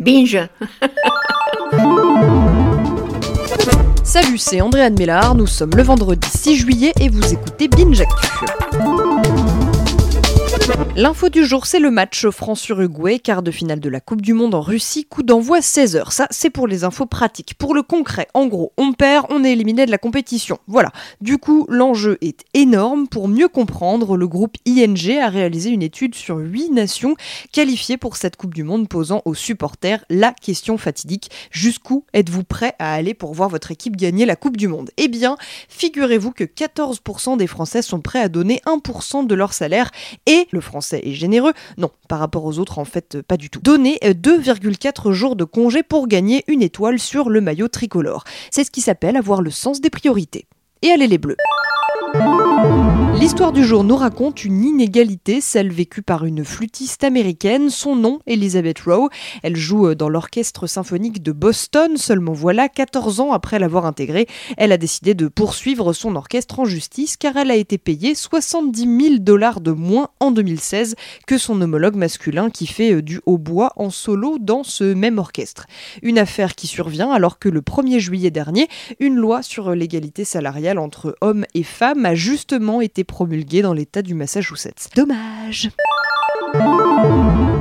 Binge Salut, c'est Andréane Mélard, nous sommes le vendredi 6 juillet et vous écoutez Binge Actu. L'info du jour, c'est le match France-Uruguay, quart de finale de la Coupe du Monde en Russie, coup d'envoi 16h. Ça, c'est pour les infos pratiques. Pour le concret, en gros, on perd, on est éliminé de la compétition. Voilà. Du coup, l'enjeu est énorme. Pour mieux comprendre, le groupe ING a réalisé une étude sur 8 nations qualifiées pour cette Coupe du Monde, posant aux supporters la question fatidique. Jusqu'où êtes-vous prêt à aller pour voir votre équipe gagner la Coupe du Monde? Eh bien, figurez-vous que 14% des Français sont prêts à donner 1% de leur salaire et le français est généreux. Non, par rapport aux autres, en fait, pas du tout. Donner 2,4 jours de congé pour gagner une étoile sur le maillot tricolore. C'est ce qui s'appelle avoir le sens des priorités. Et allez les bleus L'histoire du jour nous raconte une inégalité, celle vécue par une flûtiste américaine. Son nom, Elizabeth Rowe. Elle joue euh, dans l'orchestre symphonique de Boston. Seulement voilà, 14 ans après l'avoir intégré, elle a décidé de poursuivre son orchestre en justice car elle a été payée 70 000 dollars de moins en 2016 que son homologue masculin qui fait euh, du hautbois en solo dans ce même orchestre. Une affaire qui survient alors que le 1er juillet dernier, une loi sur l'égalité salariale entre hommes et femmes a justement été promulguée dans l'État du Massachusetts. Dommage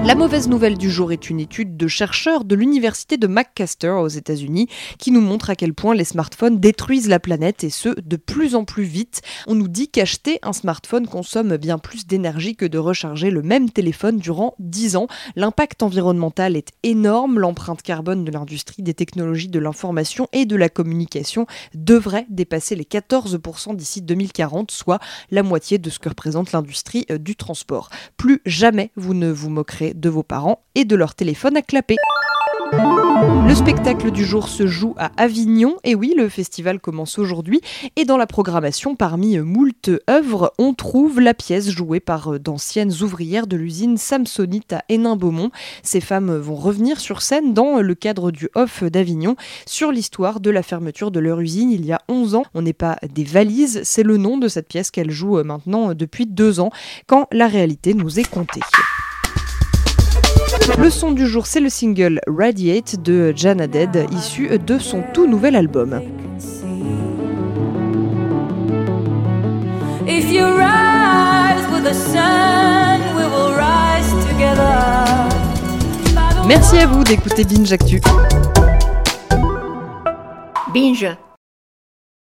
la mauvaise nouvelle du jour est une étude de chercheurs de l'université de McMaster aux États-Unis qui nous montre à quel point les smartphones détruisent la planète et ce de plus en plus vite. On nous dit qu'acheter un smartphone consomme bien plus d'énergie que de recharger le même téléphone durant 10 ans. L'impact environnemental est énorme, l'empreinte carbone de l'industrie des technologies de l'information et de la communication devrait dépasser les 14% d'ici 2040, soit la moitié de ce que représente l'industrie euh, du transport. Plus jamais vous ne vous moquerez de vos parents et de leur téléphone à clapper. Le spectacle du jour se joue à Avignon, et oui, le festival commence aujourd'hui, et dans la programmation, parmi moult œuvres, on trouve la pièce jouée par euh, d'anciennes ouvrières de l'usine Samsonite à Hénin-Beaumont. Ces femmes vont revenir sur scène dans le cadre du Off d'Avignon sur l'histoire de la fermeture de leur usine il y a 11 ans. On n'est pas des valises, c'est le nom de cette pièce qu'elles jouent euh, maintenant depuis deux ans, quand la réalité nous est contée. Le son du jour, c'est le single Radiate de Jana Dead, issu de son tout nouvel album. Merci à vous d'écouter Binge Actu. Binge